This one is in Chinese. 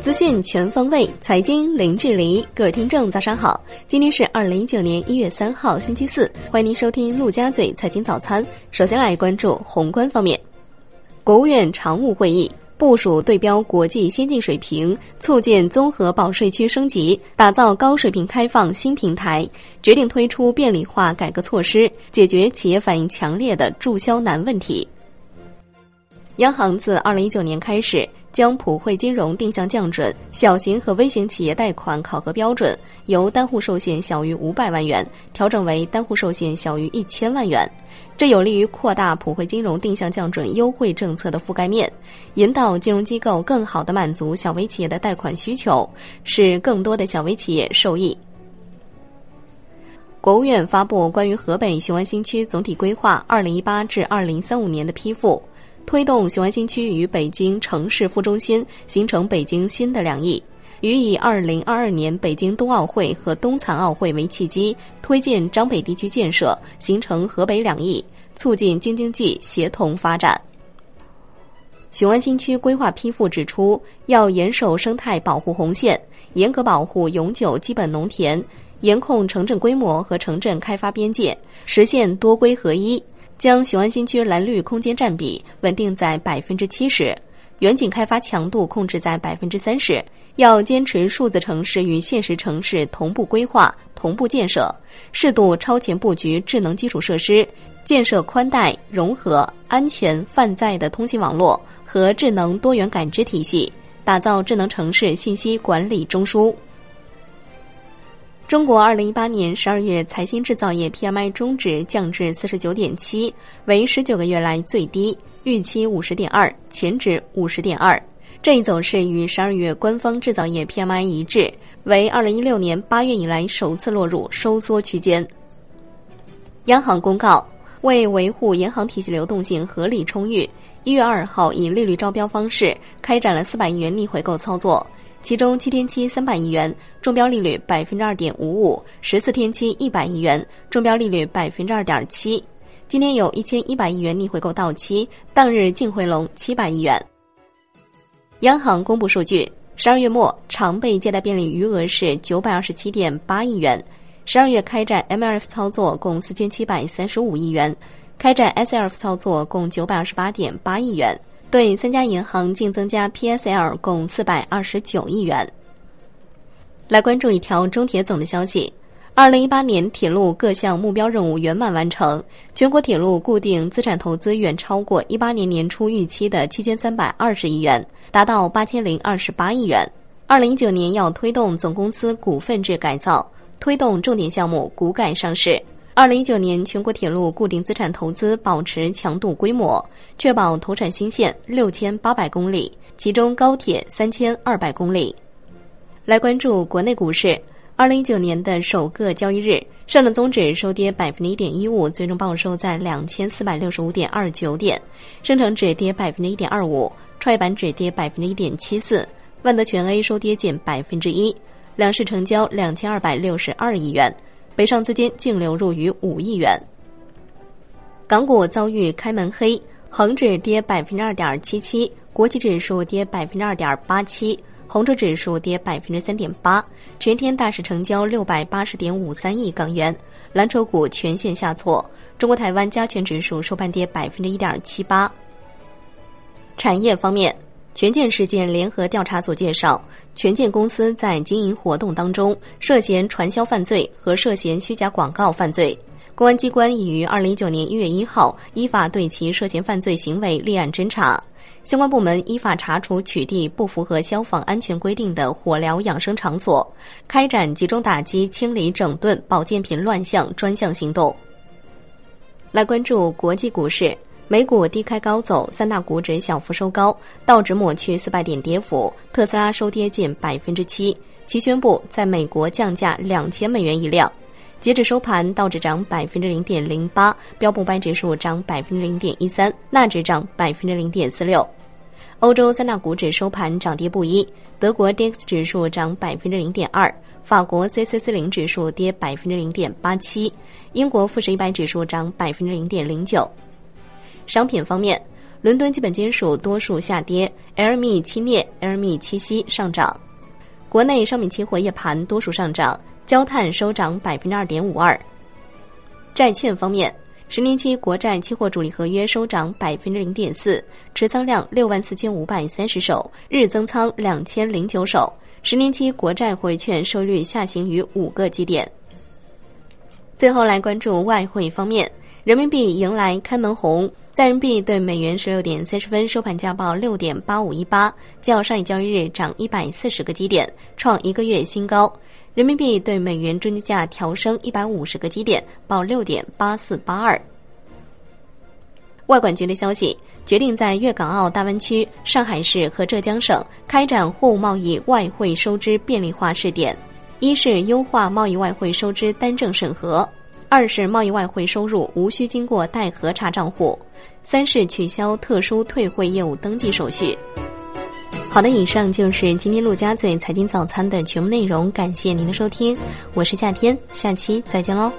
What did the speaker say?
资讯全方位，财经零距离。各位听众，早上好！今天是二零一九年一月三号，星期四。欢迎您收听陆家嘴财经早餐。首先来关注宏观方面，国务院常务会议部署对标国际先进水平，促进综合保税区升级，打造高水平开放新平台，决定推出便利化改革措施，解决企业反映强烈的注销难问题。央行自二零一九年开始。将普惠金融定向降准小型和微型企业贷款考核标准由单户授信小于五百万元调整为单户授信小于一千万元，这有利于扩大普惠金融定向降准优惠政策的覆盖面，引导金融机构更好地满足小微企业的贷款需求，使更多的小微企业受益。国务院发布关于河北雄安新区总体规划（二零一八至二零三五年）的批复。推动雄安新区与北京城市副中心形成北京新的两翼，与以二零二二年北京冬奥会和冬残奥会为契机，推进张北地区建设，形成河北两翼，促进京津冀协同发展。雄安新区规划批复指出，要严守生态保护红线，严格保护永久基本农田，严控城镇规模和城镇开发边界，实现多规合一。将雄安新区蓝绿空间占比稳定在百分之七十，远景开发强度控制在百分之三十。要坚持数字城市与现实城市同步规划、同步建设，适度超前布局智能基础设施，建设宽带、融合、安全、泛在的通信网络和智能多元感知体系，打造智能城市信息管理中枢。中国二零一八年十二月财新制造业 PMI 终值降至四十九点七，为十九个月来最低，预期五十点二，前值五十点二。这一走势与十二月官方制造业 PMI 一致，为二零一六年八月以来首次落入收缩区间。央行公告，为维护银行体系流动性合理充裕，一月二号以利率招标方式开展了四百亿元逆回购操作。其中七天期三百亿元中标利率百分之二点五五，十四天期一百亿元中标利率百分之二点七。今天有一千一百亿元逆回购到期，当日净回笼七百亿元。央行公布数据，十二月末常备借贷便利余额是九百二十七点八亿元，十二月开展 MLF 操作共四千七百三十五亿元，开展 SLF 操作共九百二十八点八亿元。对三家银行净增加 PSL 共四百二十九亿元。来关注一条中铁总的消息：二零一八年铁路各项目标任务圆满完成，全国铁路固定资产投资远超过一八年年初预期的七千三百二十亿元，达到八千零二十八亿元。二零一九年要推动总公司股份制改造，推动重点项目股改上市。二零一九年，全国铁路固定资产投资保持强度规模，确保投产新线六千八百公里，其中高铁三千二百公里。来关注国内股市，二零一九年的首个交易日，上证综指收跌百分之一点一五，最终报收在两千四百六十五点二九点；深成指跌百分之一点二五，创业板指跌百分之一点七四，万德全 A 收跌近百分之一，两市成交两千二百六十二亿元。北上资金净流入逾五亿元。港股遭遇开门黑，恒指跌百分之二点七七，国际指数跌百分之二点八七，红筹指数跌百分之三点八。全天大市成交六百八十点五三亿港元，蓝筹股全线下挫。中国台湾加权指数收盘跌百分之一点七八。产业方面。权健事件联合调查组介绍，权健公司在经营活动当中涉嫌传销犯罪和涉嫌虚假广告犯罪。公安机关已于二零一九年一月一号依法对其涉嫌犯罪行为立案侦查。相关部门依法查处取缔不符合消防安全规定的火疗养生场所，开展集中打击清理整顿保健品乱象专项行动。来关注国际股市。美股低开高走，三大股指小幅收高，道指抹去四百点跌幅，特斯拉收跌近百分之七，其宣布在美国降价两千美元一辆。截止收盘，道指涨百分之零点零八，标普五百指数涨百分之零点一三，纳指涨百分之零点四六。欧洲三大股指收盘涨跌不一，德国 DAX 指数涨百分之零点二，法国 c c 四零指数跌百分之零点八七，英国富时一百指数涨百分之零点零九。商品方面，伦敦基本金属多数下跌，LME 期镍、LME 期锡上涨。国内商品期货夜盘多数上涨，焦炭收涨百分之二点五二。债券方面，十年期国债期货主力合约收涨百分之零点四，持仓量六万四千五百三十手，日增仓两千零九手。十年期国债汇券收益率下行于五个基点。最后来关注外汇方面。人民币迎来开门红，在人民币对美元十六点三十分收盘价报六点八五一八，较上一交易日涨一百四十个基点，创一个月新高。人民币对美元中间价调升一百五十个基点，报六点八四八二。外管局的消息，决定在粤港澳大湾区、上海市和浙江省开展货物贸易外汇收支便利化试点，一是优化贸易外汇收支单证审核。二是贸易外汇收入无需经过待核查账户，三是取消特殊退汇业务登记手续。好的，以上就是今天陆家嘴财经早餐的全部内容，感谢您的收听，我是夏天，下期再见喽。